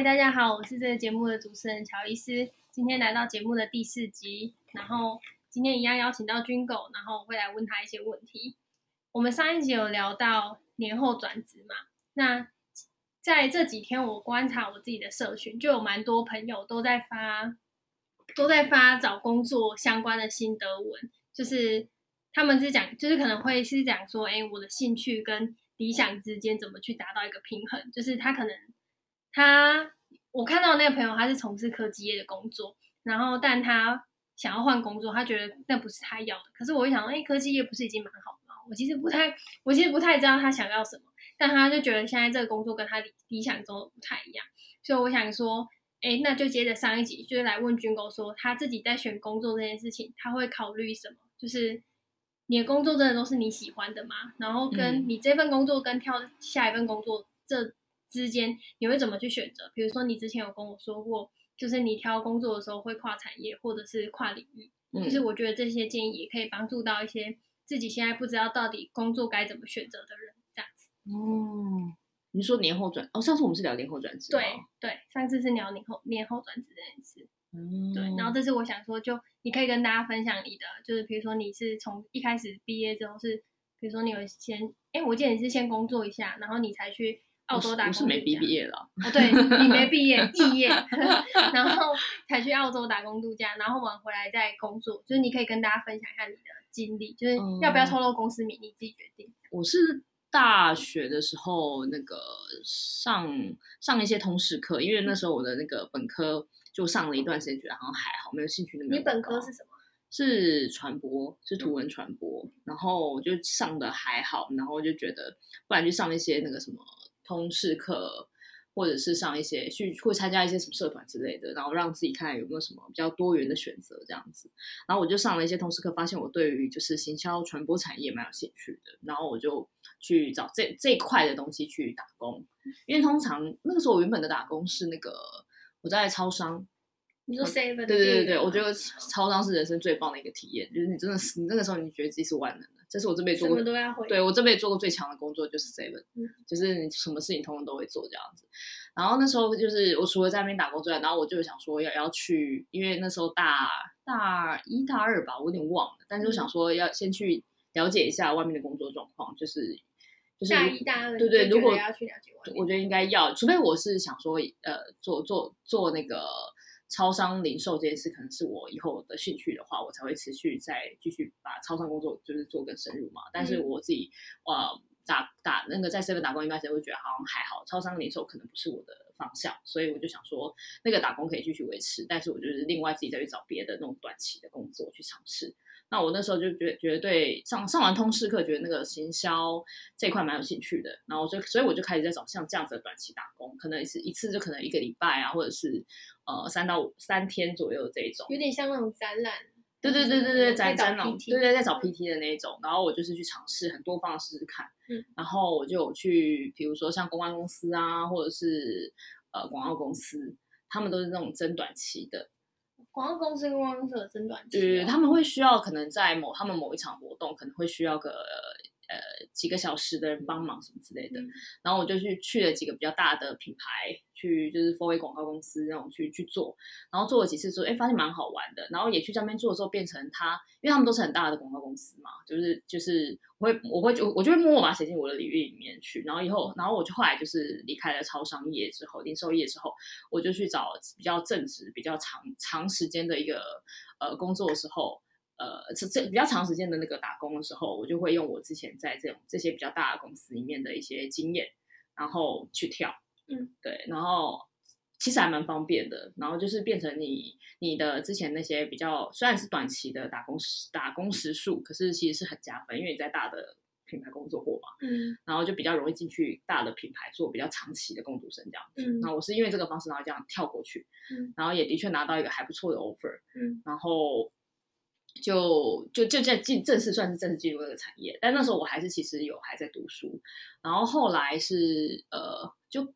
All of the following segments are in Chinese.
嗨，大家好，我是这个节目的主持人乔伊斯，今天来到节目的第四集，然后今天一样邀请到军狗，然后会来问他一些问题。我们上一集有聊到年后转职嘛？那在这几天，我观察我自己的社群，就有蛮多朋友都在发，都在发找工作相关的心得文，就是他们是讲，就是可能会是讲说，哎，我的兴趣跟理想之间怎么去达到一个平衡，就是他可能。他，我看到那个朋友，他是从事科技业的工作，然后但他想要换工作，他觉得那不是他要的。可是我一想，哎，科技业不是已经蛮好的吗？我其实不太，我其实不太知道他想要什么，但他就觉得现在这个工作跟他理理想中的不太一样。所以我想说，哎，那就接着上一集，就是来问军狗说，他自己在选工作这件事情，他会考虑什么？就是你的工作真的都是你喜欢的吗？然后跟你这份工作跟跳下一份工作这。之间你会怎么去选择？比如说，你之前有跟我说过，就是你挑工作的时候会跨产业或者是跨领域。嗯，就是我觉得这些建议也可以帮助到一些自己现在不知道到底工作该怎么选择的人，这样子。哦，你说年后转哦？上次我们是聊年后转职。对对，上次是聊年后年后转职这件事。嗯，对。然后这次我想说，就你可以跟大家分享你的，就是比如说你是从一开始毕业之后是，比如说你有先，哎，我记得你是先工作一下，然后你才去。澳洲打工，我是没毕业了哦，对，你没毕业，肄业，然后才去澳洲打工度假，然后晚回来再工作，就是你可以跟大家分享一下你的经历，就是要不要透露公司名，你自己决定。我是大学的时候那个上上一些通识课，因为那时候我的那个本科就上了一段时间，觉得好像还好，没有兴趣那么。你本科是什么？是传播，是图文传播，嗯、然后就上的还好，然后就觉得不然就上一些那个什么。通识课，或者是上一些去会参加一些什么社团之类的，然后让自己看看有没有什么比较多元的选择这样子。然后我就上了一些通识课，发现我对于就是行销传播产业蛮有兴趣的，然后我就去找这这一块的东西去打工。因为通常那个时候我原本的打工是那个我在超商，你说 seven？对对对对，我觉得超商是人生最棒的一个体验，就是你真的是你那个时候你觉得自己是万能的。这是我这辈子做过，对我这辈子做过最强的工作就是 seven，、嗯、就是你什么事情通通都会做这样子。然后那时候就是我除了在那边打工之外，然后我就想说要要去，因为那时候大大一大二吧，我有点忘了，但是我想说要先去了解一下外面的工作状况，就是就是大一大二，对对，如果要去了解，我觉得应该要，除非我是想说呃做做做那个。超商零售这件事可能是我以后的兴趣的话，我才会持续再继续把超商工作就是做更深入嘛。但是我自己呃打打那个在 seven 打工一段时间，会觉得好像还好，超商零售可能不是我的方向，所以我就想说那个打工可以继续维持，但是我就是另外自己再去找别的那种短期的工作去尝试。那我那时候就觉得觉得对上上完通识课，觉得那个行销这一块蛮有兴趣的，然后就所以我就开始在找像这样子的短期打工，可能是一次就可能一个礼拜啊，或者是呃三到五三天左右这一种，有点像那种展览，对对对对对，展展览，对对，在找 PT 的那一种，然后我就是去尝试很多方式试试看，嗯，然后我就有去，比如说像公关公司啊，或者是呃广告公司，他们都是那种真短期的。广告公司跟公关公司的争短期，对，他们会需要可能在某他们某一场活动，可能会需要个。呃，几个小时的人帮忙什么之类的，嗯、然后我就去去了几个比较大的品牌，去就是 for a 广告公司那种去去做，然后做了几次之后，哎，发现蛮好玩的，然后也去这边做的时候，变成他，因为他们都是很大的广告公司嘛，就是就是我会我会就我就会默默把它写进我的领域里面去，然后以后，然后我就后来就是离开了超商业之后，零售业之后，我就去找比较正直、比较长长时间的一个呃工作的时候。呃，这这比较长时间的那个打工的时候，我就会用我之前在这种这些比较大的公司里面的一些经验，然后去跳，嗯，对，然后其实还蛮方便的，然后就是变成你你的之前那些比较虽然是短期的打工时打工时数，可是其实是很加分，因为你在大的品牌工作过嘛，嗯，然后就比较容易进去大的品牌做比较长期的工读生这样子，嗯，那我是因为这个方式然后这样跳过去，嗯，然后也的确拿到一个还不错的 offer，嗯，然后。就就就在进正式算是正式进入这个产业，但那时候我还是其实有还在读书，然后后来是呃就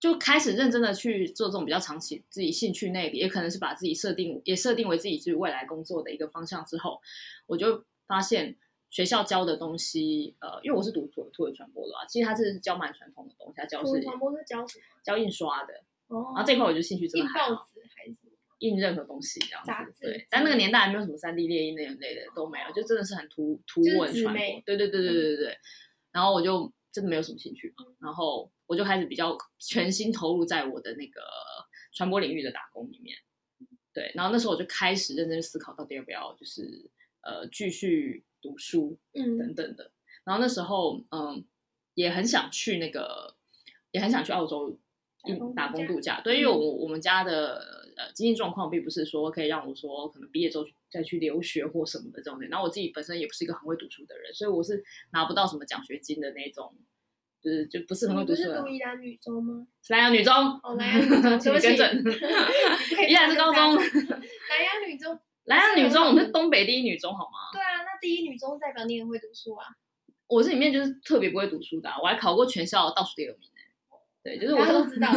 就开始认真的去做这种比较长期自己兴趣那个，也可能是把自己设定也设定为自己自己未来工作的一个方向之后，我就发现学校教的东西，呃，因为我是读图图文传播的啊，其实它是教蛮传统的东西，它教是传播是教？教印刷的。哦，然后这块我就兴趣真的还好。印任何东西这样子，对。但那个年代还没有什么三 D 列印那种类的都没有，就真的是很图图文传播。对对对对对对对。然后我就真的没有什么兴趣嘛，然后我就开始比较全心投入在我的那个传播领域的打工里面。对，然后那时候我就开始认真思考，到底要不要就是呃继续读书，嗯，等等的。然后那时候嗯也很想去那个，也很想去澳洲打工度假。对，因为我我们家的呃经济状况并不是说可以让我说可能毕业之后再去留学或什么的这种的。然后我自己本身也不是一个很会读书的人，所以我是拿不到什么奖学金的那种。就是就不是很会读书的。不是读宜兰女中吗？南洋女中。哦，南洋 女中，请你更正。宜兰是高中。南洋女中。南洋女中，我们是东北第一女中，好吗？对啊，那第一女中代表你很会读书啊。我是里面就是特别不会读书的，我还考过全校倒数第二名。对，就是我都知道。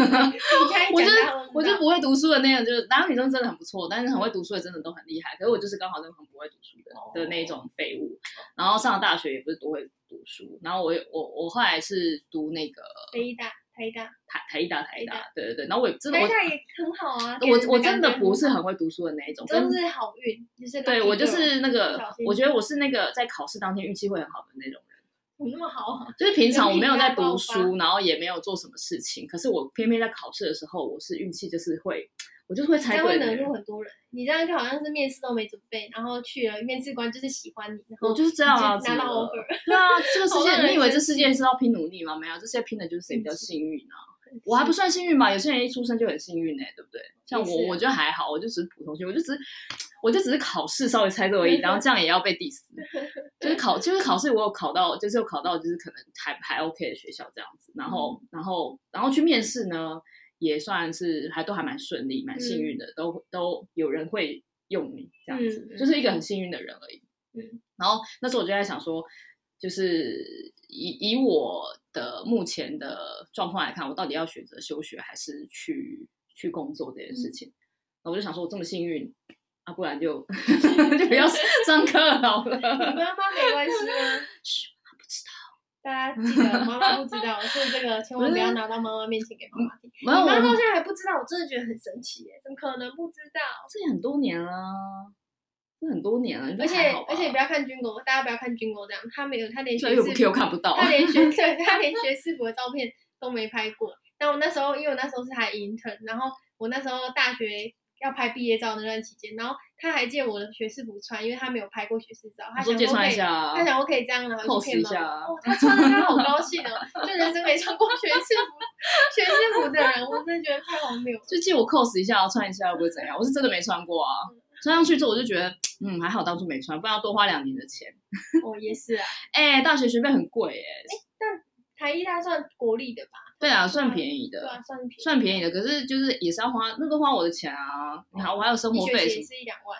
我就是我就不会读书的那种，就是兰阳女生真的很不错，但是很会读书的真的都很厉害。可是我就是刚好那种很不会读书的的那种废物，然后上了大学也不是多会。读书，然后我我我后来是读那个台艺大，台艺大，台台艺大，台艺大，对对对，然后我真的台大也很好啊，我我真的不是很会读书的那一种，真的是好运，就是对我就是那个，我觉得我是那个在考试当天运气会很好的那种人，怎么那么好？就是平常我没有在读书，然后也没有做什么事情，可是我偏偏在考试的时候，我是运气就是会。我就是会猜对，会惹怒很多人。你这样就好像是面试都没准备，然后去了，面试官就是喜欢你，然后我就是这样啊，拿到 offer。对啊，这个世 界，你以为这世界是要拼努力吗？没有，这世界拼的就是谁比较幸运啊。我还不算幸运吧？有些人一出生就很幸运呢，对不对？像我，我觉得还好，我就只是普通幸运，我就只是，我就只是考试稍微猜对而已，然后这样也要被 diss。就是考，就是考试，我有考到，就是有考到，就是可能还还 OK 的学校这样子，然后，然后，然后去面试呢。也算是还都还蛮顺利，蛮幸运的，嗯、都都有人会用你这样子，嗯、就是一个很幸运的人而已。嗯，然后那时候我就在想说，就是以以我的目前的状况来看，我到底要选择休学还是去去工作这件事情？那、嗯、我就想说，我这么幸运啊，不然就 就不要 上课好了。妈妈没关系 吗？妈妈不知道大家记得，妈妈不知道，所以这个千万不要拿到妈妈面前给妈妈听。妈妈到现在还不知道，我真的觉得很神奇耶！怎么可能不知道？这也很多年了，这很多年了。而且而且不要看军狗，大家不要看军狗这样，他没有，他连学士服看不到，他连学 对，他连学士服的照片都没拍过。那我那时候，因为我那时候是还 intern，然后我那时候大学。要拍毕业照那段期间，然后他还借我的学士服穿，因为他没有拍过学士照，他想我可以，他想我可以这样然后去骗吗？哦，他穿的他好高兴哦，就人生没穿过学士服，学士服的人，我真的觉得太荒谬。就借我 cos 一下，穿一下又不会怎样？我是真的没穿过啊，穿上去之后我就觉得，嗯，还好当初没穿，不然要多花两年的钱。哦，也是啊，哎、欸，大学学费很贵哎、欸，但。台艺大算国立的吧？对啊，算便宜的，对啊，算便宜，算便宜的。可是就是也是要花，那都花我的钱啊！你看，我还有生活费，是一两万，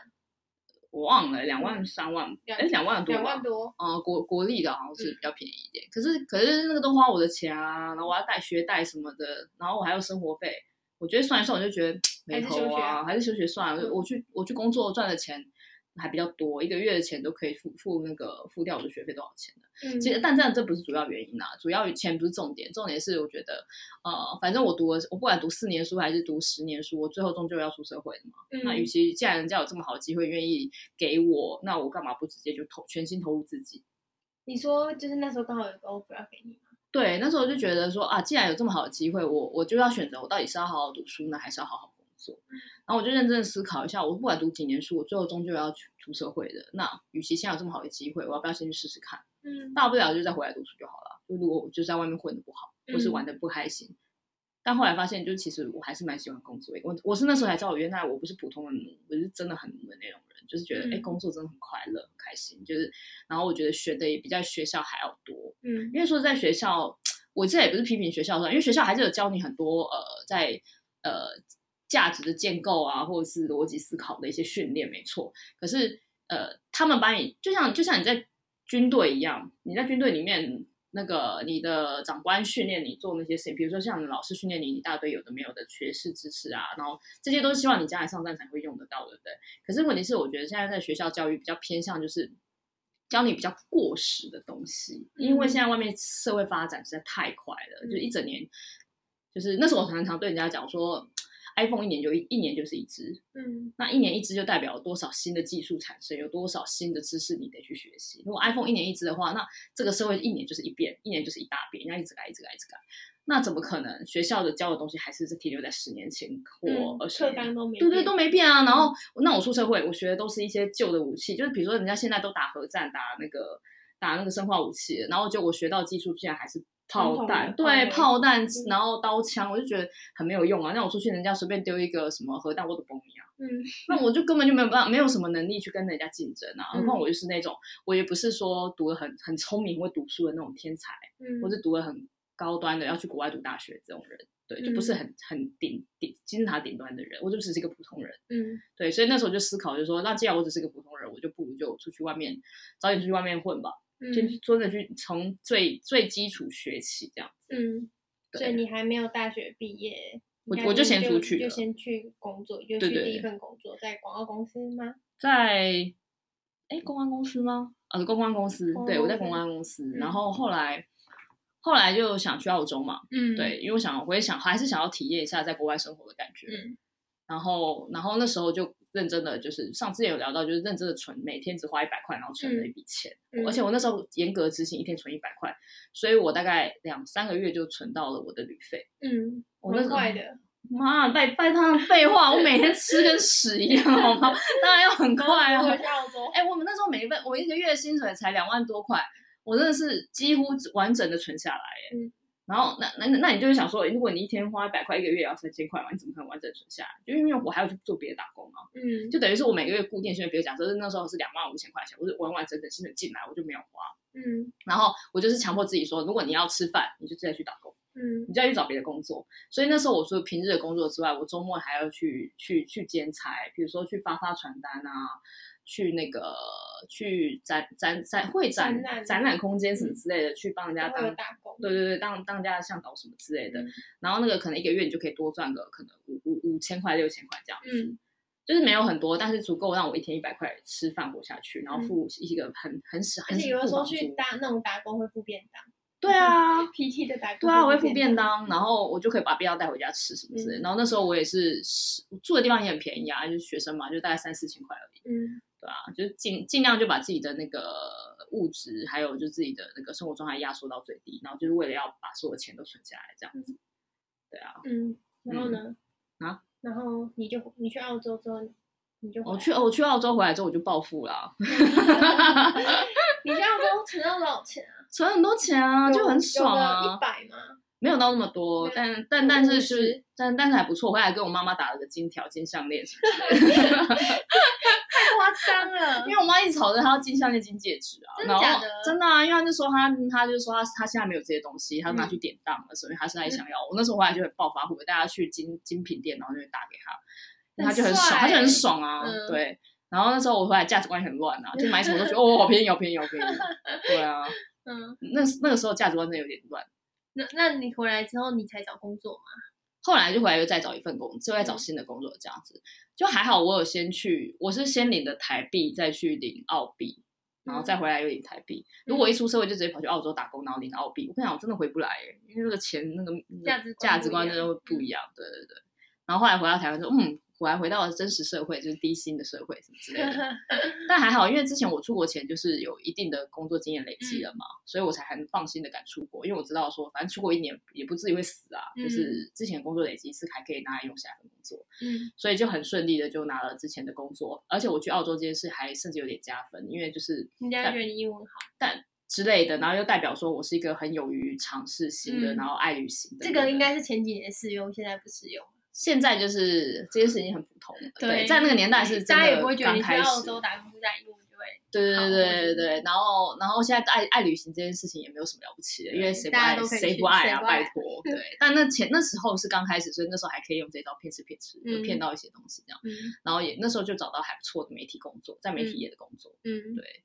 我忘了，两万三万，哎，两万多，两万多。嗯，国国立的好像是比较便宜一点。可是可是那个都花我的钱啊，然后我要带学贷什么的，然后我还有生活费。我觉得算一算，我就觉得没头啊，还是休学算了。我去我去工作赚的钱。还比较多，一个月的钱都可以付付那个付掉我的学费多少钱的。嗯，其实但这样这不是主要原因呐，主要钱不是重点，重点是我觉得，呃，反正我读了，我不管读四年书还是读十年书，我最后终究要出社会的嘛。嗯，那与其既然人家有这么好的机会愿意给我，那我干嘛不直接就投全心投入自己？你说就是那时候刚好有个 offer 要给你吗？对，那时候就觉得说啊，既然有这么好的机会，我我就要选择，我到底是要好好读书呢，还是要好好工作？然后我就认真的思考一下，我不管读几年书，我最后终究要去出社会的。那与其现在有这么好的机会，我要不要先去试试看？嗯，大不了就再回来读书就好了。就如果我就在外面混的不好，或是玩的不开心，嗯、但后来发现，就其实我还是蛮喜欢工作的。我我是那时候才知道，我原来我不是普通的奴，我是真的很奴的那种人，就是觉得哎、嗯，工作真的很快乐、很开心。就是，然后我觉得学的也比在学校还要多。嗯，因为说在学校，我这也不是批评学校的，因为学校还是有教你很多呃，在呃。价值的建构啊，或者是逻辑思考的一些训练，没错。可是，呃，他们把你就像就像你在军队一样，你在军队里面，那个你的长官训练你做那些事情，比如说像老师训练你一大堆有的没有的学识知识啊，然后这些都是希望你将来上战场会用得到，对不对？可是问题是，我觉得现在在学校教育比较偏向就是教你比较过时的东西，因为现在外面社会发展实在太快了，嗯、就一整年。就是那时候我常常对人家讲说，iPhone 一年就一一年就是一支，嗯，那一年一支就代表多少新的技术产生，有多少新的知识你得去学习。如果 iPhone 一年一支的话，那这个社会一年就是一变，一年就是一大变，人家一直改，一直改，一直改。那怎么可能？学校的教的东西还是是停留在十年前或二十年，对对都没变啊。然后那我出社会，我学的都是一些旧的武器，就是比如说人家现在都打核战，打那个打那个生化武器，然后就我学到技术竟然还是炮弹，对炮弹，然后刀枪，我就觉得很没有用啊。那我出去，人家随便丢一个什么核弹，我都崩你啊。嗯，那我就根本就没有办法，没有什么能力去跟人家竞争啊。何况我就是那种，我也不是说读的很很聪明、会读书的那种天才，嗯，或是读的很。高端的要去国外读大学这种人，对，就不是很很顶顶金字塔顶端的人，我就只是一个普通人，嗯，对，所以那时候就思考，就是说，那既然我只是个普通人，我就不如就出去外面，早点出去外面混吧，嗯，先真的去从最最基础学起，这样子，嗯，所以你还没有大学毕业，我我就先出去，就先去工作，就去第一份工作，在广告公司吗？在，哎，公关公司吗？呃，公关公司，对，我在公关公司，然后后来。后来就想去澳洲嘛，嗯，对，因为我想，我也想，还是想要体验一下在国外生活的感觉，嗯，然后，然后那时候就认真的，就是上次也有聊到，就是认真的存，每天只花一百块，然后存了一笔钱，嗯，而且我那时候严格执行一天存一百块，所以我大概两三个月就存到了我的旅费，嗯，我那快的，妈，拜拜他废话，我每天吃跟屎一样，好吗？当然要很快啊，哎，我们那时候每一份，我一个月薪水才两万多块。我真的是几乎完整的存下来耶，嗯、然后那那那你就是想说，如果你一天花一百块，一个月也要三千块嘛，你怎么可能完整存下来？就因为我还要去做别的打工啊，嗯，就等于是我每个月固定薪水，比如假设那时候是两万五千块钱，我是完完整整薪水进来，我就没有花，嗯，然后我就是强迫自己说，如果你要吃饭，你就再去打工，嗯，你就要去找别的工作。所以那时候我除了平日的工作之外，我周末还要去去去兼差，比如说去发发传单啊。去那个去展展展会展展览空间什么之类的，嗯、去帮人家当打工，对对对，当当家的向导什么之类的。嗯、然后那个可能一个月你就可以多赚个可能五五五千块六千块这样子，嗯、就是没有很多，但是足够让我一天一百块吃饭活下去，然后付一个很、嗯、很少很少。而且有的时候去打那种打工会付便当。对啊，PT 的打工。对啊，我会付便当，然后我就可以把便当带回家吃什么之类。嗯、然后那时候我也是住的地方也很便宜啊，就是学生嘛，就大概三四千块而已。嗯。对啊，就是尽尽量就把自己的那个物质，还有就自己的那个生活状态压缩到最低，然后就是为了要把所有钱都存下来，这样子。对啊，嗯，然后呢？啊？然后你就你去澳洲之后，你就我去我去澳洲回来之后我就暴富了。你去澳洲存了多少钱啊？存很多钱啊，就很爽啊。一百吗？没有到那么多，但但但是是但但是还不错。回来跟我妈妈打了个金条、金项链什么的。夸张了，因为我妈一直吵着她要金项链、金戒指啊，真的假的？真的啊，因为她就说她，她就说她，她现在没有这些东西，她拿去典当了，所以她现在想要。我那时候回来就很暴发户，带她去精精品店，然后就打给她，她就很爽，她就很爽啊，对。然后那时候我回来价值观很乱啊，就买什么都觉得哦，好便宜，好便宜，好便宜。对啊，嗯，那那个时候价值观真的有点乱。那那你回来之后，你才找工作吗？后来就回来又再找一份工作，就再找新的工作这样子。就还好，我有先去，我是先领的台币，再去领澳币，然后再回来又领台币。嗯、如果一出社会就直接跑去澳洲打工，然后领澳币，我跟你讲，我真的回不来耶，因为那个钱那个价值价值观真的会不一样。对对对。然后后来回到台湾说，嗯。我还回到了真实社会，就是低薪的社会什么之类的，但还好，因为之前我出国前就是有一定的工作经验累积了嘛，嗯、所以我才很放心的敢出国，因为我知道说反正出国一年也不至于会死啊，嗯、就是之前工作累积是还可以拿来用下工作，嗯，所以就很顺利的就拿了之前的工作，而且我去澳洲这件事还甚至有点加分，因为就是人家觉得你英文好，但之类的，然后又代表说我是一个很勇于尝试新的，嗯、然后爱旅行的，这个应该是前几年适用，现在不适用。现在就是这件事情很普通，对，在那个年代是真的刚开始。大家也不会觉得你去澳洲打工度假，英文就会。对对对对对，然后然后现在爱爱旅行这件事情也没有什么了不起的，因为谁不爱谁不爱啊，拜托。对，但那前那时候是刚开始，所以那时候还可以用这招骗吃骗吃，就骗到一些东西这样。然后也那时候就找到还不错的媒体工作，在媒体业的工作。嗯，对。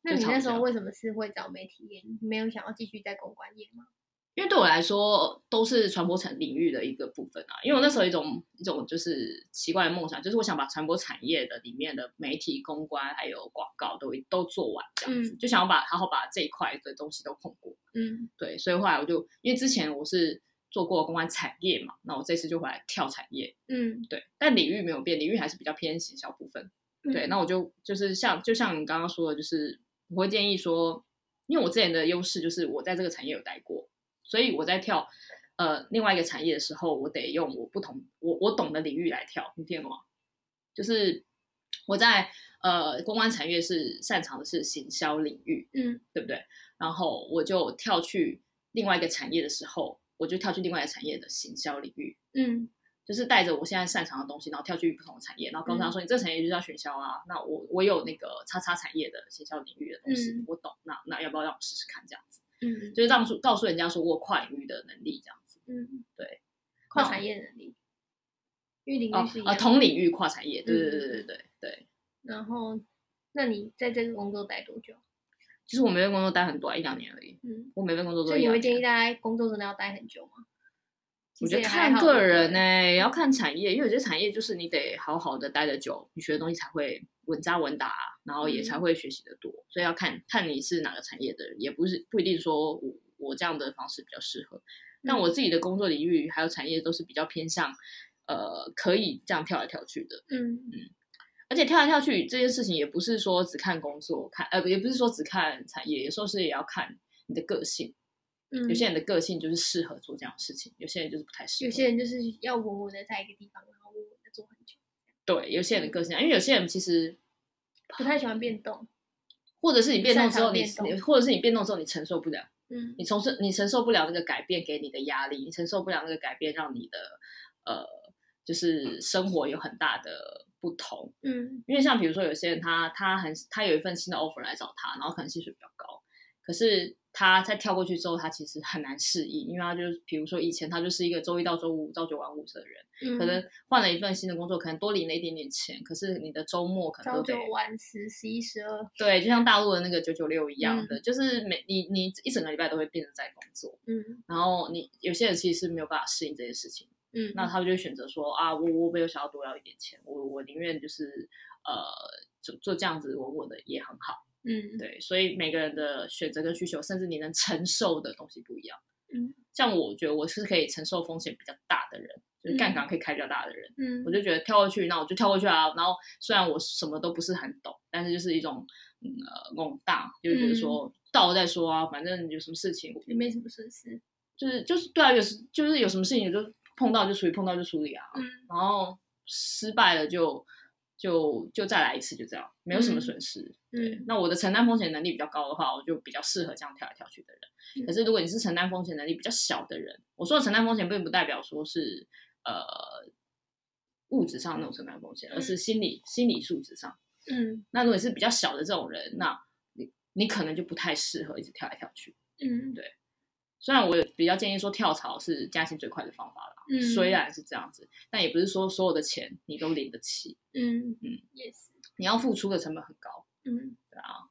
那你那时候为什么是会找媒体业？你没有想要继续在公关业吗？因为对我来说都是传播产领域的一个部分啊，因为我那时候一种一种就是奇怪的梦想，就是我想把传播产业的里面的媒体、公关还有广告都都做完这样子，嗯、就想要把好好把这一块的东西都碰过。嗯，对，所以后来我就因为之前我是做过公关产业嘛，那我这次就回来跳产业。嗯，对，但领域没有变，领域还是比较偏行销部分。对，那我就就是像就像你刚刚说的，就是我会建议说，因为我之前的优势就是我在这个产业有待过，所以我在跳呃另外一个产业的时候，我得用我不同我我懂的领域来跳，你听懂吗？就是我在呃公关产业是擅长的是行销领域，嗯，对不对？然后我就跳去另外一个产业的时候，我就跳去另外一个产业的行销领域，嗯。就是带着我现在擅长的东西，然后跳去不同的产业，然后告诉他说：“你这个产业就是要行销啊，那我我有那个叉叉产业的行销领域的东西，嗯、我懂，那那要不要让我试试看这样子？嗯，就是让告诉人家说我跨领域的能力这样子，嗯，对，跨产业能力，因为领域是啊，同领域跨产业，对对对对对对对。然后，那你在这个工作待多久？其实我每份工作待很短，一两年而已。嗯，我每份工作都。所以你会建议大家工作真的要待很久吗？我觉得看个人呢、欸，也要看产业，因为有些产业就是你得好好的待得久，你学的东西才会稳扎稳打，然后也才会学习的多。嗯、所以要看看你是哪个产业的人，也不是不一定说我我这样的方式比较适合。但我自己的工作领域还有产业都是比较偏向，呃，可以这样跳来跳去的。嗯嗯。而且跳来跳去这件事情也不是说只看工作，看呃也不是说只看产业，有时候是也要看你的个性。有些人的个性就是适合做这样的事情，有些人就是不太适合。有些人就是要稳稳的在一个地方，然后稳稳的做很久。对，有些人的个性，因为有些人其实不太喜欢变动，或者是你变动之后你，你或者是你变动之后你承受不了，嗯，你承受你承受不了那个改变给你的压力，你承受不了那个改变让你的呃，就是生活有很大的不同，嗯，因为像比如说有些人他他很他有一份新的 offer 来找他，然后可能薪水比较高，可是。他在跳过去之后，他其实很难适应，因为他就是，比如说以前他就是一个周一到周五朝九晚五的人，嗯、可能换了一份新的工作，可能多领了一点点钱，可是你的周末可能朝九晚十、十一、十二，对，就像大陆的那个九九六一样的，嗯、就是每你你一整个礼拜都会变成在工作，嗯，然后你有些人其实是没有办法适应这些事情，嗯，那他们就会选择说啊，我我没有想要多要一点钱，我我宁愿就是呃，做做这样子稳稳的也很好。嗯，对，所以每个人的选择跟需求，甚至你能承受的东西不一样。嗯，像我觉得我是可以承受风险比较大的人，就是杠杆可以开比较大的人。嗯，我就觉得跳过去，那我就跳过去啊。然后虽然我什么都不是很懂，但是就是一种嗯呃懵大，就是觉得说到了再说啊，反正有什么事情也没什么损失，就是就是对啊，有时就是有什么事情就碰到就处理，碰到就处理啊。嗯，然后失败了就。就就再来一次，就这样，没有什么损失。嗯、对，那我的承担风险能力比较高的话，我就比较适合这样跳来跳去的人。嗯、可是如果你是承担风险能力比较小的人，我说的承担风险并不代表说是呃物质上那种承担风险，而是心理、嗯、心理素质上。嗯，那如果你是比较小的这种人，那你你可能就不太适合一直跳来跳去。嗯，对。虽然我也比较建议说跳槽是加薪最快的方法啦，嗯，虽然是这样子，但也不是说所有的钱你都领得起，嗯。嗯，也是，你要付出的成本很高，嗯，对啊，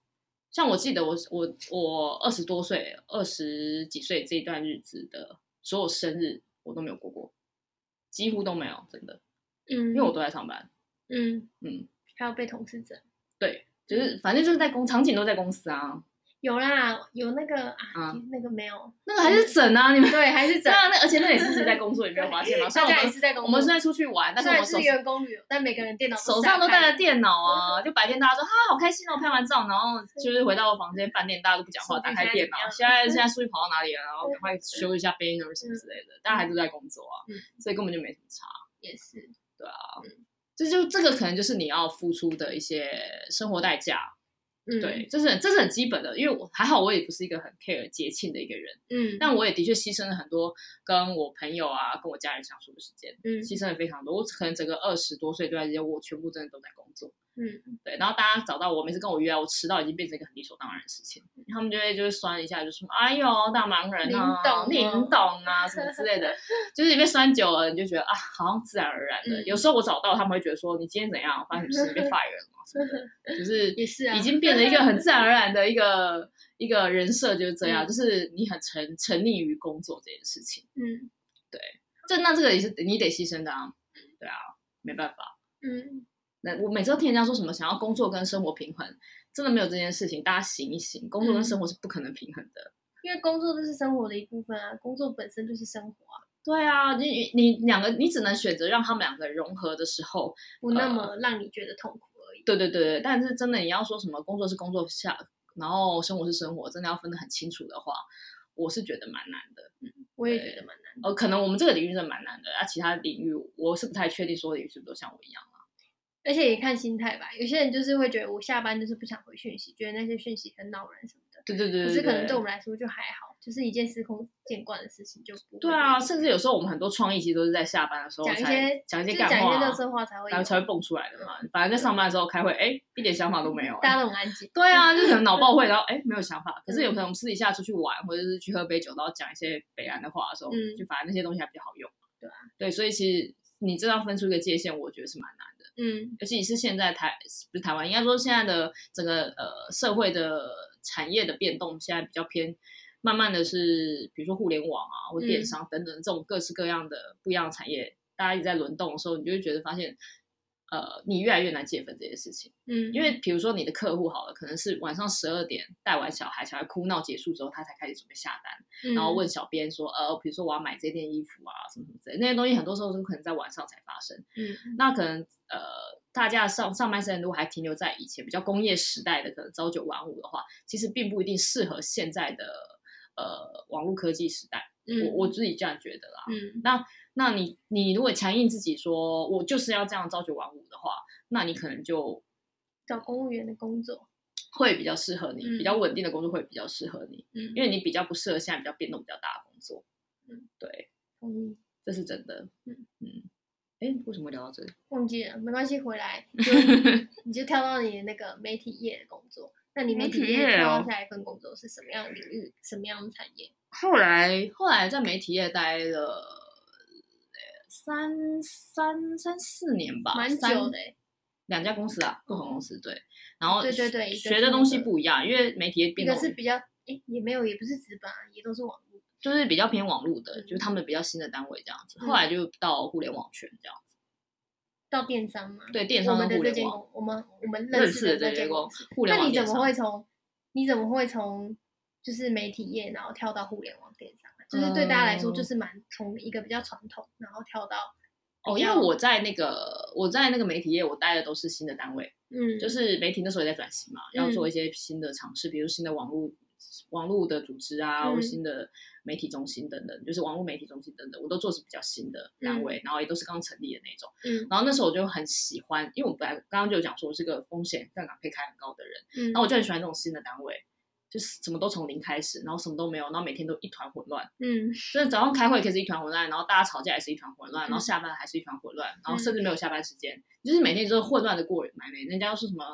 像我记得我我我二十多岁、二十几岁这一段日子的所有生日我都没有过过，几乎都没有，真的，嗯，因为我都在上班，嗯。嗯，还有被同事整，对，就是反正就是在公场景都在公司啊。有啦，有那个啊，那个没有，那个还是整啊，你们对，还是整啊，那而且那也是在工作，你没有发现吗？大家也是在工作，我们是在出去玩，但是我们是员工旅游，但每个人电脑手上都带着电脑啊，就白天大家说哈好开心哦，拍完照，然后就是回到房间饭店，大家都不讲话，打开电脑，现在 现在数据跑到哪里了？然后赶快修一下 banner 什么之类的，大家还是在工作啊，所以根本就没什么差。也是，对啊，这就这个可能就是你要付出的一些生活代价。嗯，对，这是很这是很基本的，因为我还好，我也不是一个很 care 节庆的一个人，嗯，但我也的确牺牲了很多跟我朋友啊、跟我家人相处的时间，嗯，牺牲了非常多。我可能整个二十多岁这段时间，我全部真的都在工作，嗯，对。然后大家找到我，每次跟我约，我迟到已经变成一个很理所当然的事情，他们就会就是酸一下，就说：“哎呦，大忙人啊，你懂，你懂啊，什么之类的。”就是你被酸久了，你就觉得啊，好像自然而然的。有时候我找到他们会觉得说：“你今天怎样？发生什么事？被 fire 了。”就是 也是啊，已经变成一个很自然而然的一个一个人设，就是这样，就是你很沉沉溺于工作这件事情。嗯，对，这那这个也是你得牺牲的啊。对啊，没办法。嗯，那我每次都听人家说什么想要工作跟生活平衡，真的没有这件事情。大家醒一醒，工作跟生活是不可能平衡的。因为工作就是生活的一部分啊，工作本身就是生活啊。对啊，你你两个，你只能选择让他们两个融合的时候，不那么让你觉得痛苦而已。对对对对，但是真的你要说什么工作是工作下，然后生活是生活，真的要分得很清楚的话，我是觉得蛮难的。嗯，我也觉得蛮难的。呃，可能我们这个领域是蛮难的，啊，其他领域我是不太确定，所有领域是不是都像我一样啊？而且也看心态吧，有些人就是会觉得我下班就是不想回讯息，觉得那些讯息很恼人什么的。对对对，对，可是可能对我们来说就还好，就是一件司空见惯的事情，就不会。对啊，甚至有时候我们很多创意其实都是在下班的时候讲一些讲一些干话，讲一些垃圾话才会，然后才会蹦出来的嘛。反正在上班的时候开会，哎，一点想法都没有，大家都很安静。对啊，就可能脑爆会，然后哎没有想法。可是有可能我们私底下出去玩，或者是去喝杯酒，然后讲一些北岸的话的时候，就反正那些东西还比较好用。对啊，对，所以其实你这样分出一个界限，我觉得是蛮难的。嗯，尤其是现在台不是台湾，应该说现在的整个呃社会的产业的变动，现在比较偏，慢慢的是，比如说互联网啊，或电商等等这种各式各样的不一样的产业，嗯、大家一直在轮动的时候，你就会觉得发现。呃，你越来越难界粉这件事情，嗯，因为比如说你的客户好了，可能是晚上十二点带完小孩，小孩哭闹结束之后，他才开始准备下单，嗯、然后问小编说，呃，比如说我要买这件衣服啊，什么什么之类，那些东西很多时候都可能在晚上才发生，嗯，那可能呃，大家上上班时间如果还停留在以前比较工业时代的，可能朝九晚五的话，其实并不一定适合现在的呃网络科技时代，嗯，我我自己这样觉得啦，嗯，那那你你如果强硬自己说我就是要这样朝九晚五的话。那你可能就找公务员的工作。会比较适合你，嗯、比较稳定的工作会比较适合你，嗯，因为你比较不适合现在比较变动比较大的工作，嗯，对，嗯，这是真的，嗯。嗯，哎，为什么聊到这里？忘记了，没关系，回来 你就跳到你那个媒体业的工作，那你媒体业跳到下一份工作是什么样的领域，什么样的产业？后来后来在媒体业待了三三三四年吧，蛮久的。两家公司啊，不同公司对，然后对对对，学的东西不一样，因为媒体业变动，一个是比较哎，也没有，也不是纸本，也都是网络，就是比较偏网络的，就是他们比较新的单位这样子。后来就到互联网圈这样子，到电商嘛，对，电商的互联网，我们我们认识的这间公司，那你怎么会从你怎么会从就是媒体业，然后跳到互联网电商？就是对大家来说，就是蛮从一个比较传统，然后跳到。哦，因为我在那个我在那个媒体业，我待的都是新的单位，嗯，就是媒体那时候也在转型嘛，嗯、要做一些新的尝试，比如新的网络网络的组织啊，新的媒体中心等等，就是网络媒体中心等等，我都做是比较新的单位，嗯、然后也都是刚成立的那种，嗯，然后那时候我就很喜欢，因为我本来刚刚就有讲说我是个风险杠杆可以开很高的人，嗯，然后我就很喜欢这种新的单位。就是什么都从零开始，然后什么都没有，然后每天都一团混乱。嗯，就是早上开会可以是一团混乱，然后大家吵架也是一团混乱，然后下班还是一团混乱，然后甚至没有下班时间，嗯、就是每天就是混乱的过人。买没人家要说什么，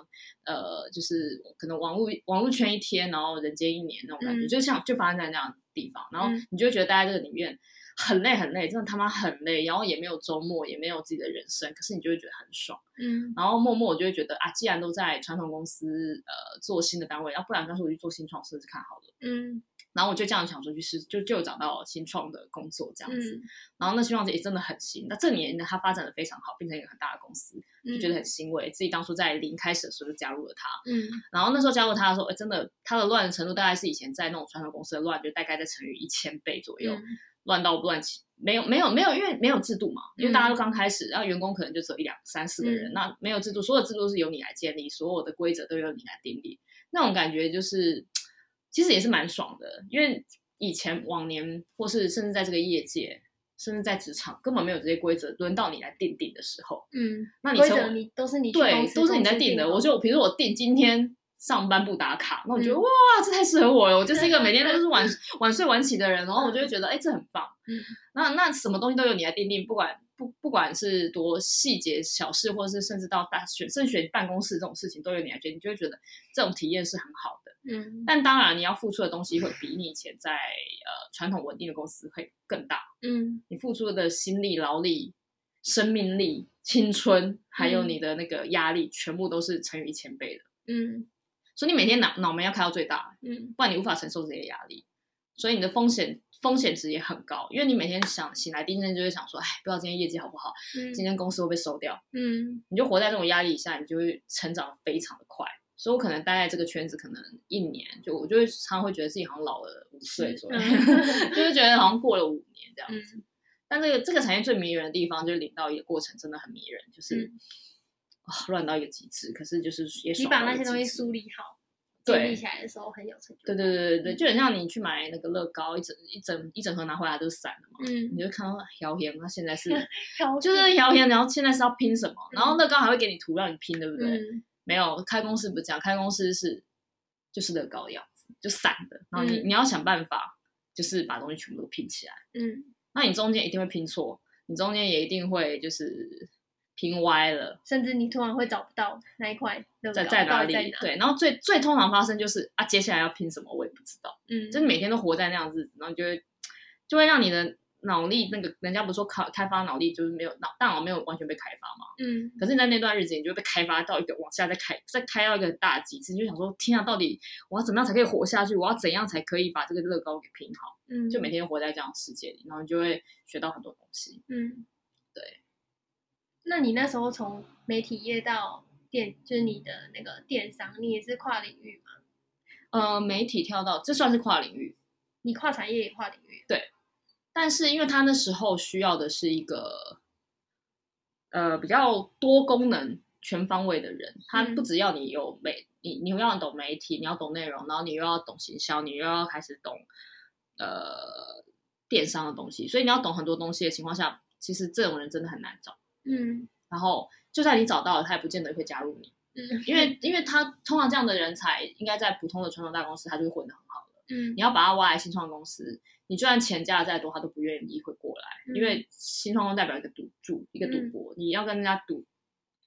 呃，就是可能网络网络圈一天，然后人间一年那种感觉，嗯、就像就发生在那样的地方，然后你就会觉得待在这个里面。很累很累，真的他妈很累，然后也没有周末，也没有自己的人生，可是你就会觉得很爽，嗯，然后默默我就会觉得啊，既然都在传统公司呃做新的单位，要不然干脆我去做新创试试看好了，嗯，然后我就这样想说去试，就就找到新创的工作这样子，嗯、然后那新创也真的很新，那这年呢，它发展的非常好，变成一个很大的公司，就觉得很欣慰，嗯、自己当初在零开始的时候就加入了它，嗯，然后那时候加入它的时候，哎，真的它的乱的程度大概是以前在那种传统公司的乱，就大概在乘以一千倍左右。嗯乱到乱起，没有没有没有，因为没有制度嘛，因为大家都刚开始，然后员工可能就只有一两三四个人，那没有制度，所有制度是由你来建立，所有的规则都由你来定立，那种感觉就是，其实也是蛮爽的，因为以前往年或是甚至在这个业界，甚至在职场根本没有这些规则，轮到你来定定的时候，嗯，那你规则你都是你对，都是你在定的，我就比如说我定今天。上班不打卡，那我觉得、嗯、哇，这太适合我了。我就是一个每天都是 晚晚睡晚起的人，然后我就会觉得，哎，这很棒。嗯，那那什么东西都由你来定定，不管不不管是多细节小事，或者是甚至到大选甚至选办公室这种事情，都由你来决定，你就会觉得这种体验是很好的。嗯，但当然你要付出的东西会比你以前在呃传统稳定的公司会更大。嗯，你付出的心力、劳力、生命力、青春，还有你的那个压力，嗯、全部都是乘以一千倍的。嗯。所以你每天脑脑门要开到最大，嗯，不然你无法承受这些压力，所以你的风险风险值也很高，因为你每天想醒来第一件事就会想说，哎，不知道今天业绩好不好，嗯，今天公司会不会收掉，嗯，你就活在这种压力下，你就会成长非常的快。所以我可能待在这个圈子可能一年，就我就会常常会觉得自己好像老了五岁左右，嗯、就会觉得好像过了五年这样子。嗯、但这个这个产业最迷人的地方，就是领到一个过程真的很迷人，就是、嗯、乱到一个极致。可是就是也你把那些东西梳理好，建立起来的时候很有成就。对对对对对，就很像你去买那个乐高，一整一整一整盒拿回来都是散的嘛。嗯，你就看到谣言，它现在是 就是谣言，然后现在是要拼什么？嗯、然后乐高还会给你图让你拼，对不对？嗯、没有，开公司不是这样，开公司是就是乐高的样子，就散的。然后你、嗯、你要想办法，就是把东西全部都拼起来。嗯。那你中间一定会拼错，你中间也一定会就是拼歪了，甚至你突然会找不到那一块在在哪里。哪对，然后最最通常发生就是啊，接下来要拼什么我也不知道。嗯，就是每天都活在那样子，然后就会就会让你的。脑力那个，人家不是说开开发脑力就是没有脑大脑没有完全被开发嘛？嗯。可是你在那段日子，你就会被开发到一个往下再开，再开到一个很大极致，你就想说：天啊，到底我要怎么样才可以活下去？我要怎样才可以把这个乐高给拼好？嗯。就每天活在这样的世界里，然后你就会学到很多东西。嗯，对。那你那时候从媒体业到电，就是你的那个电商，你也是跨领域吗？呃，媒体跳到这算是跨领域，你跨产业也跨领域，对。但是因为他那时候需要的是一个，呃，比较多功能、全方位的人。他不只要你有媒，你你要懂媒体，你要懂内容，然后你又要懂行销，你又要开始懂呃电商的东西。所以你要懂很多东西的情况下，其实这种人真的很难找。嗯。然后就算你找到了，他也不见得会加入你。嗯。因为因为他通常这样的人才，应该在普通的传统大公司，他就会混得很好了。嗯。你要把他挖来新创公司。你就算钱加的再多，他都不愿意会过来，嗯、因为新创公司代表一个赌注，一个赌博，嗯、你要跟人家赌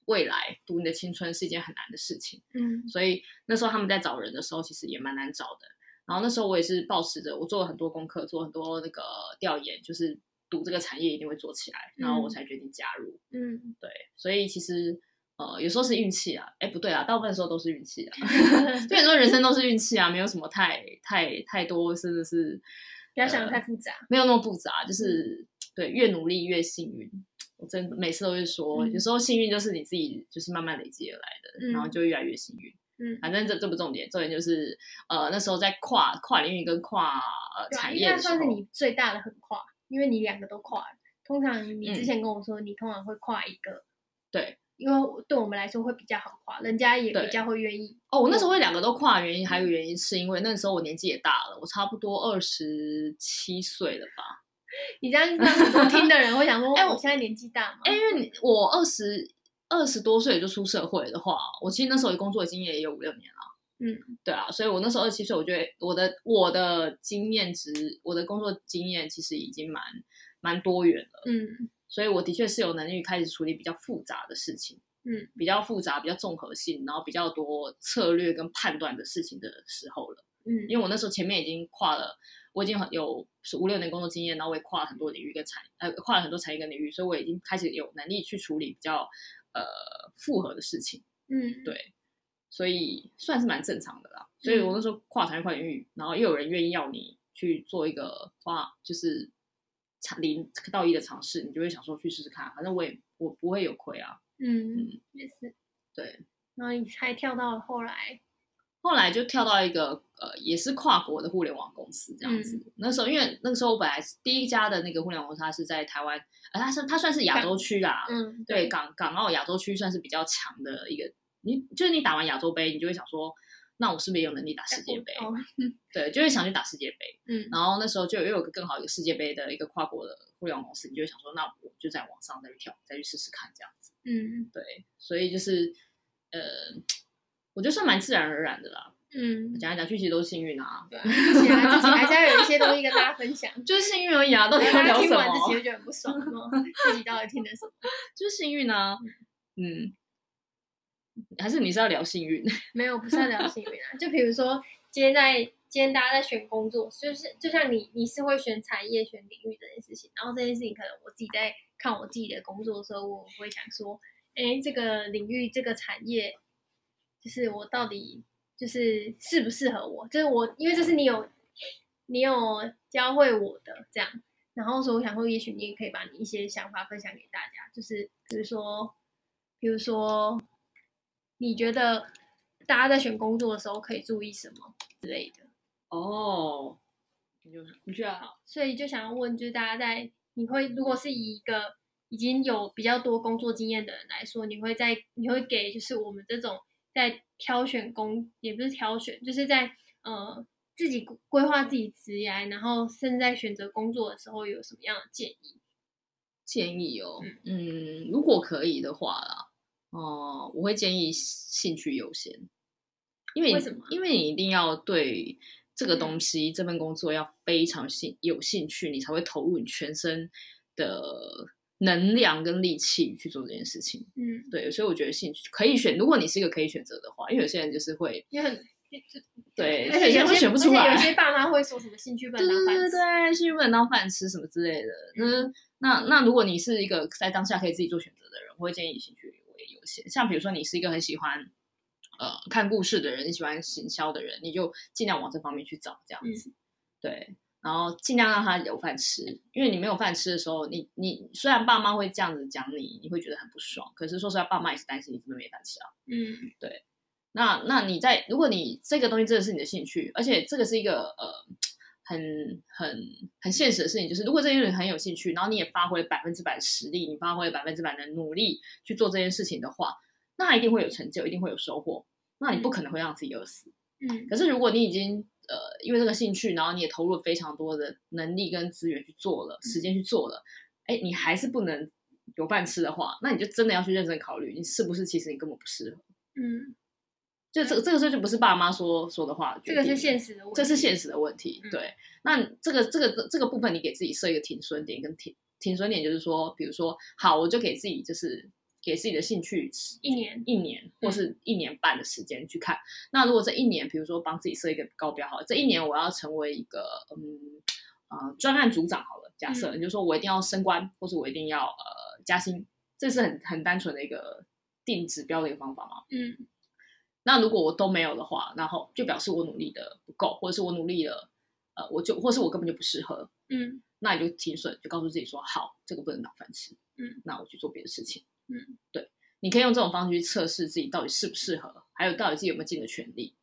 未来，赌你的青春是一件很难的事情。嗯，所以那时候他们在找人的时候，其实也蛮难找的。然后那时候我也是抱持着，我做了很多功课，做很多那个调研，就是赌这个产业一定会做起来，然后我才决定加入。嗯，对，所以其实呃有时候是运气啊，哎不对啊，大部分时候都是运气啊，所以说人生都是运气啊，没有什么太太太多，甚至是。不要想的太复杂，呃，没有那么复杂，就是、嗯、对，越努力越幸运。我真的每次都会说，嗯、有时候幸运就是你自己就是慢慢累积而来的，嗯、然后就越来越幸运。嗯，反正这这不重点，重点就是呃那时候在跨跨领域跟跨呃产业的时候，算是你最大的横跨，因为你两个都跨。通常你之前跟我说，嗯、你通常会跨一个，对。因为对我们来说会比较好跨，人家也比较会愿意。哦，我那时候会两个都跨的原因，还有原因是因为那时候我年纪也大了，我差不多二十七岁了吧。你这样让很多听的人会想说，哎，我现在年纪大吗？哎，因为我二十二十多岁就出社会的话，我其实那时候的工作已经验也有五六年了。嗯，对啊，所以我那时候二十七岁，我觉得我的我的经验值，我的工作经验其实已经蛮蛮多元了。嗯。所以我的确是有能力开始处理比较复杂的事情，嗯，比较复杂、比较综合性，然后比较多策略跟判断的事情的时候了，嗯，因为我那时候前面已经跨了，我已经很有五六年工作经验，然后我也跨了很多领域跟产，呃，跨了很多产业跟领域，所以我已经开始有能力去处理比较呃复合的事情，嗯，对，所以算是蛮正常的啦。所以我那时候跨产业、跨领域，然后又有人愿意要你去做一个跨，就是。零到一的尝试，你就会想说去试试看，反正我也我不会有亏啊。嗯，嗯也是。对，然后你才跳到了后来，后来就跳到一个呃，也是跨国的互联网公司这样子。嗯、那时候因为那个时候我本来是第一家的那个互联网公司，它是在台湾，呃，它是它算是亚洲区啦。嗯，对，港港澳亚洲区算是比较强的一个。你就是你打完亚洲杯，你就会想说。那我是不是也有能力打世界杯？哦、对，就会想去打世界杯。嗯，然后那时候就又有个更好一个世界杯的一个跨国的互联网公司，你就会想说，那我就在网上再去跳，再去试试看这样子。嗯，对，所以就是呃，我觉得算蛮自然而然的啦。嗯，讲来讲去其实都是幸运啊。对，自己还是要有一些东西跟大家分享，就是幸运而已啊。到底要聊什么？听完自己就觉得很不爽吗？自己到底听的什么？就是幸运啊。嗯。还是你是要聊幸运？没有，不是要聊幸运啊。就比如说，今天在今天大家在选工作，就是就像你你是会选产业、选领域这件事情。然后这件事情，可能我自己在看我自己的工作的时候，我会想说，哎，这个领域、这个产业，就是我到底就是适不适合我？就是我，因为这是你有你有教会我的这样。然后说，我想说，也许你也可以把你一些想法分享给大家，就是比如说，比如说。你觉得大家在选工作的时候可以注意什么之类的？哦，你就你觉得好，所以就想要问，就是大家在你会如果是以一个已经有比较多工作经验的人来说，你会在你会给就是我们这种在挑选工也不是挑选，就是在呃自己规划自己职业，然后甚至在选择工作的时候有什么样的建议？建议哦，嗯，嗯，如果可以的话啦，哦、呃，我会建议兴趣优先，因为，为什么？因为你一定要对这个东西、嗯、这份工作要非常兴有兴趣，你才会投入你全身的能量跟力气去做这件事情。嗯，对，所以我觉得兴趣可以选，如果你是一个可以选择的话，因为有些人就是会，因为很对，而且有些人会选不出来，有些爸妈会说什么兴趣不能当饭吃，对对对，兴趣不能当饭吃什么之类的，嗯。那那如果你是一个在当下可以自己做选择的人，我会建议兴趣为优先。像比如说你是一个很喜欢呃看故事的人，你喜欢行销的人，你就尽量往这方面去找，这样子。嗯、对，然后尽量让他有饭吃，因为你没有饭吃的时候，你你虽然爸妈会这样子讲你，你会觉得很不爽，可是说实话，爸妈也是担心你真的没饭吃啊。嗯，对。那那你在如果你这个东西真的是你的兴趣，而且这个是一个呃。很很很现实的事情就是，如果这件事情很有兴趣，然后你也发挥了百分之百的实力，你发挥了百分之百的努力去做这件事情的话，那一定会有成就，一定会有收获。那你不可能会让自己饿死。嗯。可是如果你已经呃因为这个兴趣，然后你也投入了非常多的能力跟资源去做了，时间去做了，哎，你还是不能有饭吃的话，那你就真的要去认真考虑，你是不是其实你根本不适合。嗯。就这个这个时候就不是爸妈说说的话，这个是现实的问题，这是现实的问题。对，嗯、那这个这个这个部分，你给自己设一个停损点跟停停损点，就是说，比如说，好，我就给自己就是给自己的兴趣一年一年或是一年半的时间去看。嗯、那如果这一年，比如说帮自己设一个高标，好了，这一年我要成为一个嗯呃专案组长，好了，假设、嗯、你就说我一定要升官，或是我一定要呃加薪，这是很很单纯的一个定指标的一个方法嘛？嗯。那如果我都没有的话，然后就表示我努力的不够，或者是我努力了，呃，我就，或是我根本就不适合，嗯，那你就停损，就告诉自己说，好，这个不能当饭吃，嗯，那我去做别的事情，嗯，对，你可以用这种方式去测试自己到底适不适合，还有到底自己有没有尽的全力。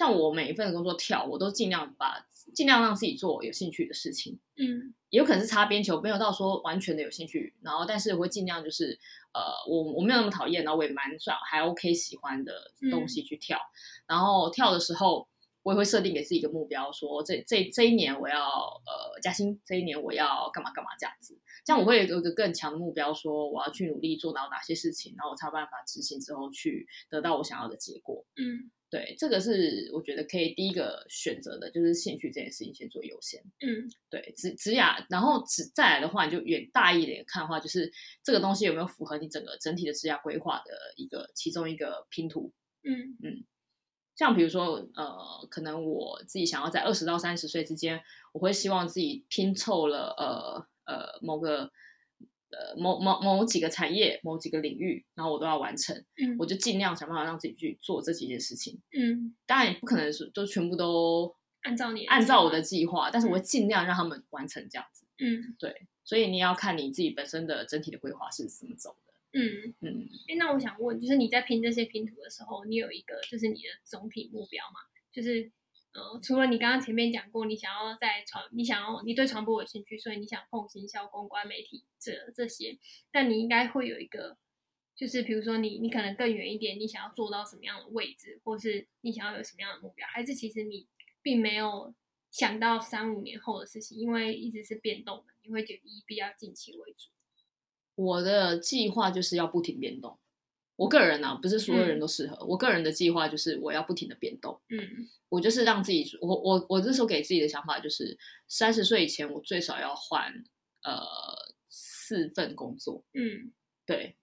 像我每一份工作跳，我都尽量把尽量让自己做有兴趣的事情，嗯，也有可能是擦边球，没有到说完全的有兴趣，然后但是我会尽量就是。呃，我我没有那么讨厌，然后我也蛮算，还 OK 喜欢的东西去跳，嗯、然后跳的时候，我也会设定给自己一个目标，说这这这一年我要呃加薪，这一年我要干嘛干嘛这样子，这样我会有一个更强的目标，说我要去努力做到哪些事情，然后我才有办法执行之后去得到我想要的结果，嗯。对，这个是我觉得可以第一个选择的，就是兴趣这件事情先做优先。嗯，对，职职涯，然后职再来的话，你就远大一点看的话，就是这个东西有没有符合你整个整体的职涯规划的一个其中一个拼图。嗯嗯，像比如说，呃，可能我自己想要在二十到三十岁之间，我会希望自己拼凑了呃呃某个。呃，某某某几个产业，某几个领域，然后我都要完成，嗯，我就尽量想办法让自己去做这几件事情，嗯，当然也不可能是都全部都按照你按照我的计划，但是我会尽量让他们完成这样子，嗯，对，所以你要看你自己本身的整体的规划是怎么走的，嗯嗯，哎，那我想问，就是你在拼这些拼图的时候，你有一个就是你的总体目标吗？就是。呃，除了你刚刚前面讲过，你想要在传，你想要你对传播有兴趣，所以你想碰行销、公关、媒体这这些，但你应该会有一个，就是比如说你你可能更远一点，你想要做到什么样的位置，或是你想要有什么样的目标，还是其实你并没有想到三五年后的事情，因为一直是变动的，你会觉得以比较近期为主。我的计划就是要不停变动。我个人呢、啊，不是所有人都适合。嗯、我个人的计划就是我要不停的变动。嗯，我就是让自己，我我我这时候给自己的想法就是，三十岁以前我最少要换呃四份工作。嗯，对。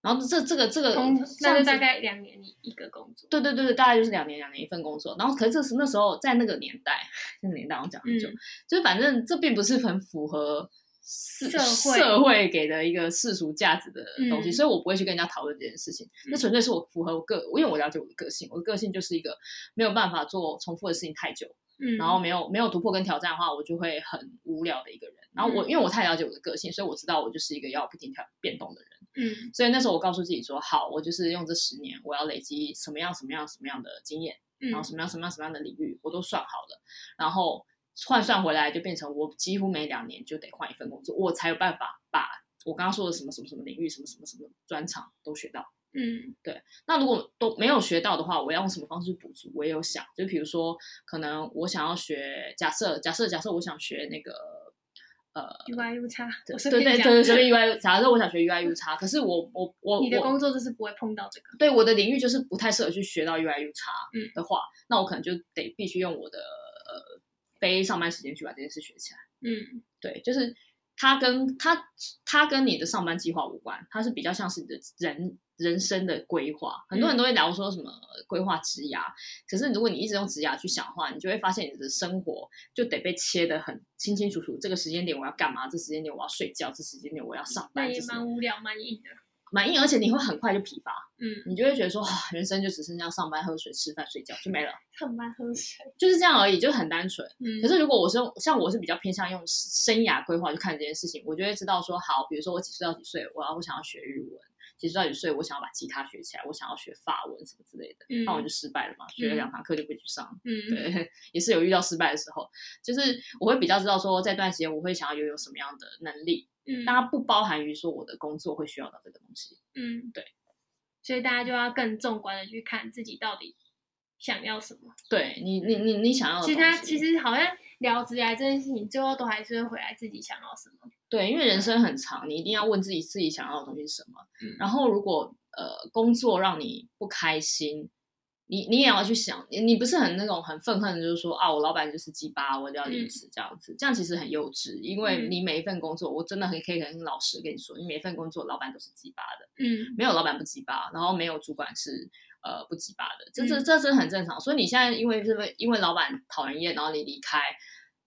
然后这这个这个，那就大概两年一个工作。对对对对，大概就是两年两年一份工作。然后可是那时候在那个年代，那个年代我讲很久，嗯、就是反正这并不是很符合。社会社会给的一个世俗价值的东西，嗯、所以我不会去跟人家讨论这件事情。那纯粹是我符合我个，因为我了解我的个性，我的个性就是一个没有办法做重复的事情太久，嗯，然后没有没有突破跟挑战的话，我就会很无聊的一个人。然后我因为我太了解我的个性，所以我知道我就是一个要不停跳变动的人，嗯，所以那时候我告诉自己说，好，我就是用这十年，我要累积什么样什么样什么样的经验，然后什么样什么样什么样的领域，我都算好了，然后。换算回来就变成我几乎每两年就得换一份工作，我才有办法把我刚刚说的什么什么什么领域、什么什么什么专长都学到。嗯，对。那如果都没有学到的话，我要用什么方式补足？我也有想，就比如说，可能我想要学，假设假设假设我想学那个呃 UI UX，对对对对对 UI，假设我想学 UI UX，可是我我我你的工作就是不会碰到这个，对我的领域就是不太适合去学到 UI UX 的话，嗯，那我可能就得必须用我的呃非上班时间去把这件事学起来。嗯，对，就是它跟它它跟你的上班计划无关，它是比较像是你的人。人生的规划，很多人都会聊说什么规划职涯，嗯，可是如果你一直用职涯去想的话，你就会发现你的生活就得被切得很清清楚楚。这个时间点我要干嘛？这时间点我要睡觉，这时间点我要上班。那也蛮无聊，蛮硬的。蛮硬，而且你会很快就疲乏。嗯，你就会觉得说，人生就只剩下上班、喝水、吃饭、睡觉就没了。上班、喝水，就是这样而已，就很单纯。嗯，可是如果我是用像我是比较偏向用生涯规划去看这件事情，我就会知道说，好，比如说我几岁到几岁，我要我想要学日文。几岁到几岁？我想要把吉他学起来，我想要学法文什么之类的，那、嗯、我就失败了嘛，学了两堂课就不去上。嗯，对，也是有遇到失败的时候，就是我会比较知道说，在这段时间我会想要拥有什么样的能力，嗯，但它不包含于说我的工作会需要到这个东西。嗯，对，所以大家就要更纵观的去看自己到底想要什么。对你，你，你，你想要的。其实他其实好像聊职涯这件事情，最后都还是会回来自己想要什么。对，因为人生很长，你一定要问自己自己想要的东西是什么。嗯，然后如果呃工作让你不开心，你你也要去想，你你不是很那种很愤恨的，就是说啊，我老板就是鸡巴，我就要离职这样子，嗯，这样其实很幼稚。因为你每一份工作，我真的很可以很老实跟你说，你每一份工作老板都是鸡巴的，嗯，没有老板不鸡巴，然后没有主管是呃不鸡巴的，这这这是很正常。所以你现在因为是因为老板讨人厌，然后你离开，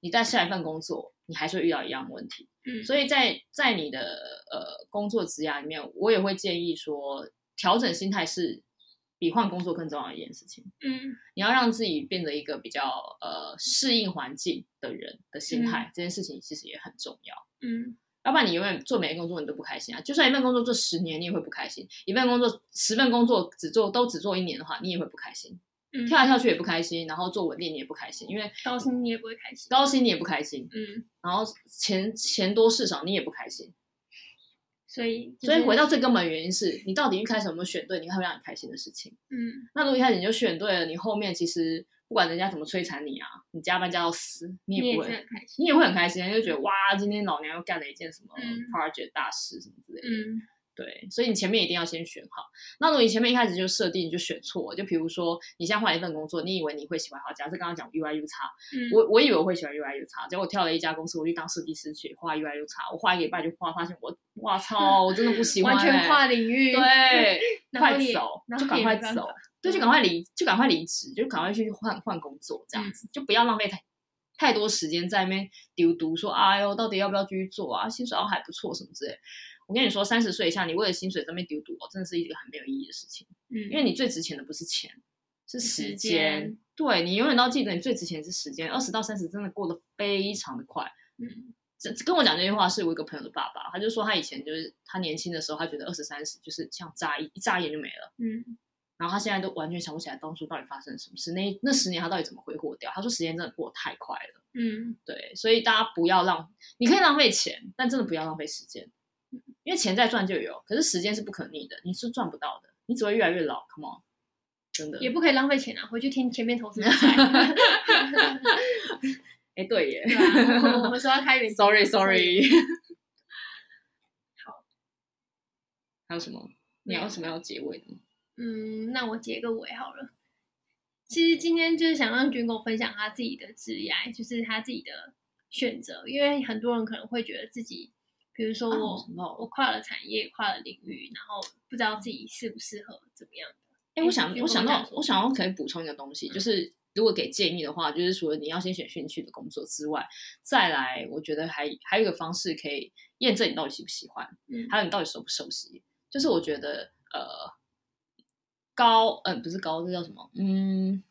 你在下一份工作，你还是会遇到一样的问题。嗯，所以在在你的呃工作职涯里面，我也会建议说，调整心态是比换工作更重要的一件事情。嗯，你要让自己变得一个比较呃适应环境的人的心态，嗯，这件事情其实也很重要。嗯，要不然你永远做每一个工作你都不开心啊。就算一份工作做十年，你也会不开心；一份工作十份工作只做都只做一年的话，你也会不开心。嗯，跳来跳去也不开心，然后做稳定你也不开心，因为高薪你也不会开心，高薪你也不开心，嗯，然后钱钱多事少你也不开心，所以、就是、所以回到最根本原因是你到底一开始有没有选对你会让你开心的事情，嗯，那如果一开始你就选对了，你后面其实不管人家怎么摧残你啊，你加班加到死，你也不会，你也很开心，你也会很开心，就觉得哇，今天老娘又干了一件什么 project 嗯、大事什么之类的，嗯。对，所以你前面一定要先选好。那如果你前面一开始就设定就选错，就比如说你现在换一份工作，你以为你会喜欢好，假设刚刚讲 UI U 叉嗯，我我以为我会喜欢 UI U 叉结果我跳了一家公司，我去当设计师去画 UI U 叉我画一个礼拜就画，发现我哇 操，我真的不喜欢，欸，完全跨领域，对，快走，然就赶快走，对，就赶快离，就赶快离职，就赶快去换换工作，这样子，嗯，就不要浪费太太多时间在那边丢读，说哎呦，到底要不要继续做啊？薪水还不错，什么之类。我跟你说，三十岁以下，你为了薪水在那边丢赌，真的是一个很没有意义的事情。嗯，因为你最值钱的不是钱，是时间。时间对，你永远都要记得，你最值钱的是时间。二十到三十真的过得非常的快。嗯，这跟我讲这句话是我一个朋友的爸爸，他就说他以前就是他年轻的时候，他觉得二十三十就是像眨一一眨眼就没了。嗯，然后他现在都完全想不起来当初到底发生了什么事，那那十年他到底怎么挥霍掉？他说时间真的过得太快了。嗯，对，所以大家不要浪，你可以浪费钱，但真的不要浪费时间。因为钱再赚就有，可是时间是不可逆的，你是赚不到的，你只会越来越老。Come on，真的也不可以浪费钱啊！回去听前面投资。哎，对耶，我们说要开源，Sorry，Sorry。好，还有什么？你要什么要结尾的吗？嗯，那我结个尾好了。其实今天就是想让军狗分享他自己的职业，就是他自己的选择，因为很多人可能会觉得自己。比如说我、啊、我跨了产业，跨了领域，然后不知道自己适不适合怎么样的。哎、欸，我想我想到我想要可以补充一个东西，嗯、就是如果给建议的话，就是除了你要先选兴趣的工作之外，再来我觉得还还有一个方式可以验证你到底喜不喜欢，嗯，还有你到底熟不熟悉。就是我觉得呃高嗯、呃、不是高，这叫什么？嗯，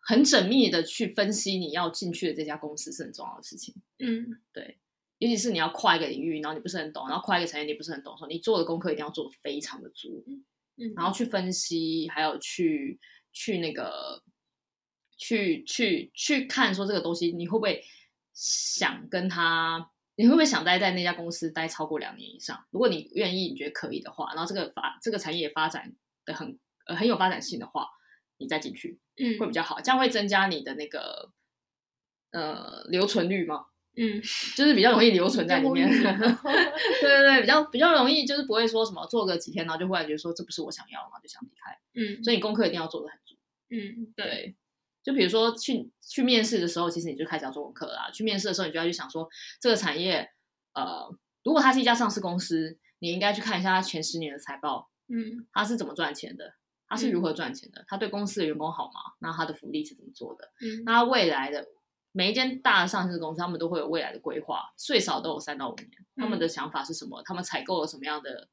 很缜密的去分析你要进去的这家公司是很重要的事情。嗯，对。尤其是你要跨一个领域，然后你不是很懂，然后跨一个产业你不是很懂的时候，你做的功课一定要做的非常的足，嗯，然后去分析，还有去去那个去去去看说这个东西你会不会想跟他，你会不会想待在那家公司待超过两年以上？如果你愿意，你觉得可以的话，然后这个发这个产业发展的很呃很有发展性的话，你再进去，嗯，会比较好，这样会增加你的那个呃留存率吗？嗯，就是比较容易留存在里面，对对对，比较比较容易，就是不会说什么做个几天，然后就忽然觉得说这不是我想要，然后就想离开。嗯，所以你功课一定要做的很足。嗯，对。就比如说去去面试的时候，其实你就开始要做功课啦。去面试的时候，你就要去想说这个产业，呃，如果它是一家上市公司，你应该去看一下它前十年的财报。嗯，它是怎么赚钱的？它是如何赚钱的？它对公司的员工好吗？那它的福利是怎么做的？嗯，那它未来的。每一间大的上市公司，他们都会有未来的规划，最少都有三到五年。他们的想法是什么？他们采购了什么样的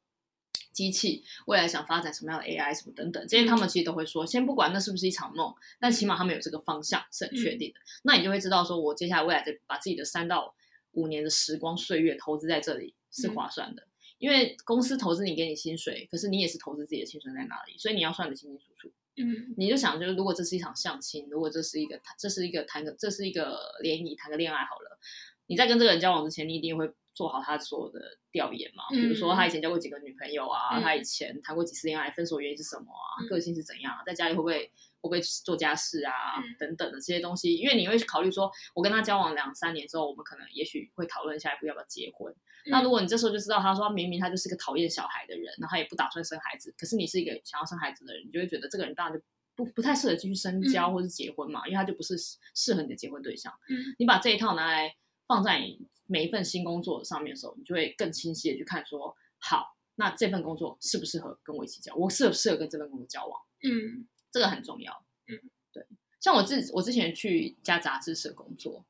机器？未来想发展什么样的 AI 什么等等，这些他们其实都会说。先不管那是不是一场梦，但起码他们有这个方向是很确定的。那你就会知道，说我接下来未来再把自己的三到五年的时光岁月投资在这里是划算的，因为公司投资你给你薪水，可是你也是投资自己的青春在哪里，所以你要算得清清楚楚。嗯，你就想，就是如果这是一场相亲，如果这是一个谈，这是一个谈个，这是一个联谊，谈个恋爱好了。你在跟这个人交往之前，你一定会做好他所有的调研嘛。比如说他以前交过几个女朋友啊，嗯、他以前谈过几次恋爱，分手原因是什么啊？嗯、个性是怎样啊？在家里会不会会不会做家事啊？嗯、等等的这些东西，因为你会考虑说，我跟他交往两三年之后，我们可能也许会讨论下一步要不要结婚。那如果你这时候就知道，他说明明他就是个讨厌小孩的人，然后他也不打算生孩子，可是你是一个想要生孩子的人，你就会觉得这个人当然就不不太适合继续深交或是结婚嘛，嗯、因为他就不是适合你的结婚对象。嗯，你把这一套拿来放在你每一份新工作上面的时候，你就会更清晰的去看说，好，那这份工作适不适合跟我一起交？我适不适合跟这份工作交往？嗯，这个很重要。嗯，对，像我自我之前去一家杂志社工作，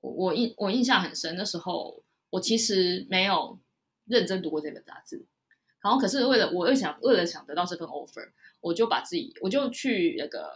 我我印我印象很深，那时候。我其实没有认真读过这本杂志，然后可是为了我又想为了想得到这份 offer，我就把自己我就去那个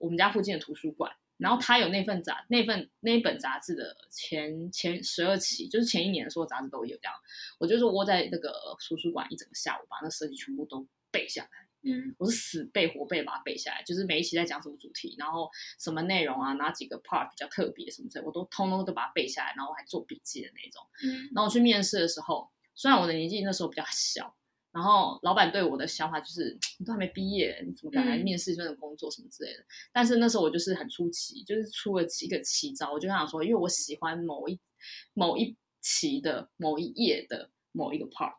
我们家附近的图书馆，然后他有那份杂那份那一本杂志的前前十二期，就是前一年的所有杂志都有这样，我就是窝在那个图书馆一整个下午，把那设计全部都背下来。嗯，我是死背活背把它背下来，就是每一期在讲什么主题，然后什么内容啊，哪几个 part 比较特别什么之类，我都通通都把它背下来，然后还做笔记的那种。嗯，然后我去面试的时候，虽然我的年纪那时候比较小，然后老板对我的想法就是你都还没毕业，你怎么敢来面试这种工作什么之类的。嗯，但是那时候我就是很出奇，就是出了一个奇招，我就想说，因为我喜欢某一某一期的某一页的。某一个 part，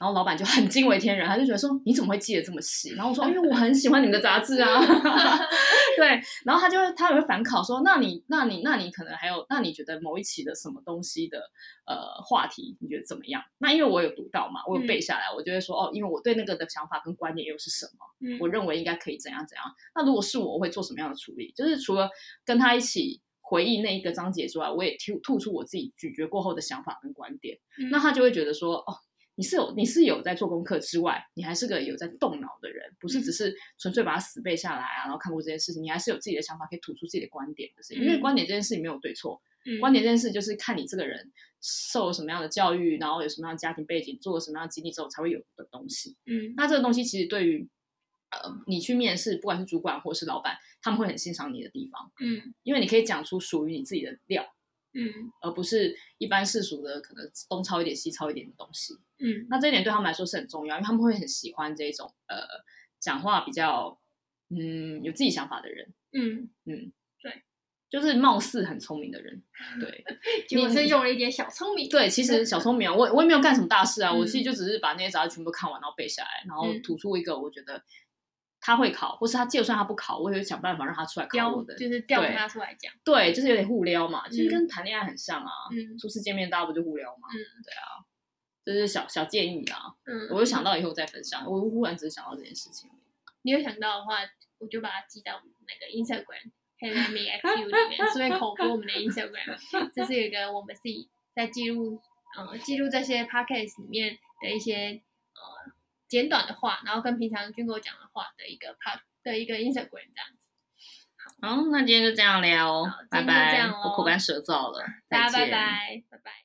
然后老板就很惊为天人，他就觉得说你怎么会记得这么细？然后我说 因为我很喜欢你们的杂志啊，对，然后他就会他也会反考说，那你那你那你可能还有，那你觉得某一期的什么东西的呃话题你觉得怎么样？那因为我有读到嘛，我有背下来，嗯、我就会说哦，因为我对那个的想法跟观点又是什么？嗯，我认为应该可以怎样怎样。那如果是我，我会做什么样的处理？就是除了跟他一起。回忆那一个章节之外，我也吐吐出我自己咀嚼过后的想法跟观点。嗯、那他就会觉得说，哦，你是有你是有在做功课之外，你还是个有在动脑的人，不是只是纯粹把它死背下来啊，然后看过这件事情，你还是有自己的想法，可以吐出自己的观点。就是因为观点这件事情没有对错，嗯、观点这件事就是看你这个人受了什么样的教育，然后有什么样的家庭背景，做了什么样的经历之后才会有的东西。嗯，那这个东西其实对于。呃，你去面试，不管是主管或是老板，他们会很欣赏你的地方，嗯，因为你可以讲出属于你自己的料，嗯，而不是一般世俗的可能东抄一点西抄一点的东西，嗯，那这一点对他们来说是很重要，因为他们会很喜欢这种呃讲话比较嗯有自己想法的人，嗯。嗯，对，就是貌似很聪明的人，对，你是用了一点小聪明，对，其实小聪明啊，我我也没有干什么大事啊，我其实就只是把那些杂志全部看完，然后背下来，然后吐出一个我觉得。他会考，或是他就算他不考，我也会想办法让他出来考我的，就是调他出来讲。对，就是有点互撩嘛，其实跟谈恋爱很像啊。嗯，初次见面大家不就互撩嘛？嗯，对啊，这是小小建议啊。嗯，我就想到以后再分享。我忽然只是想到这件事情。你有想到的话，我就把它记到那个 Instagram HeyLetMeAskYou 里面，顺便口播我们的 Instagram。这是一个我们自己在记录，呃，记录这些 Podcast 里面的一些呃。简短的话，然后跟平常军哥讲的话的一个 part 的一个 Instagram 这样子。好，那今天就这样聊，拜拜。我口干舌燥了，大家拜拜，拜拜。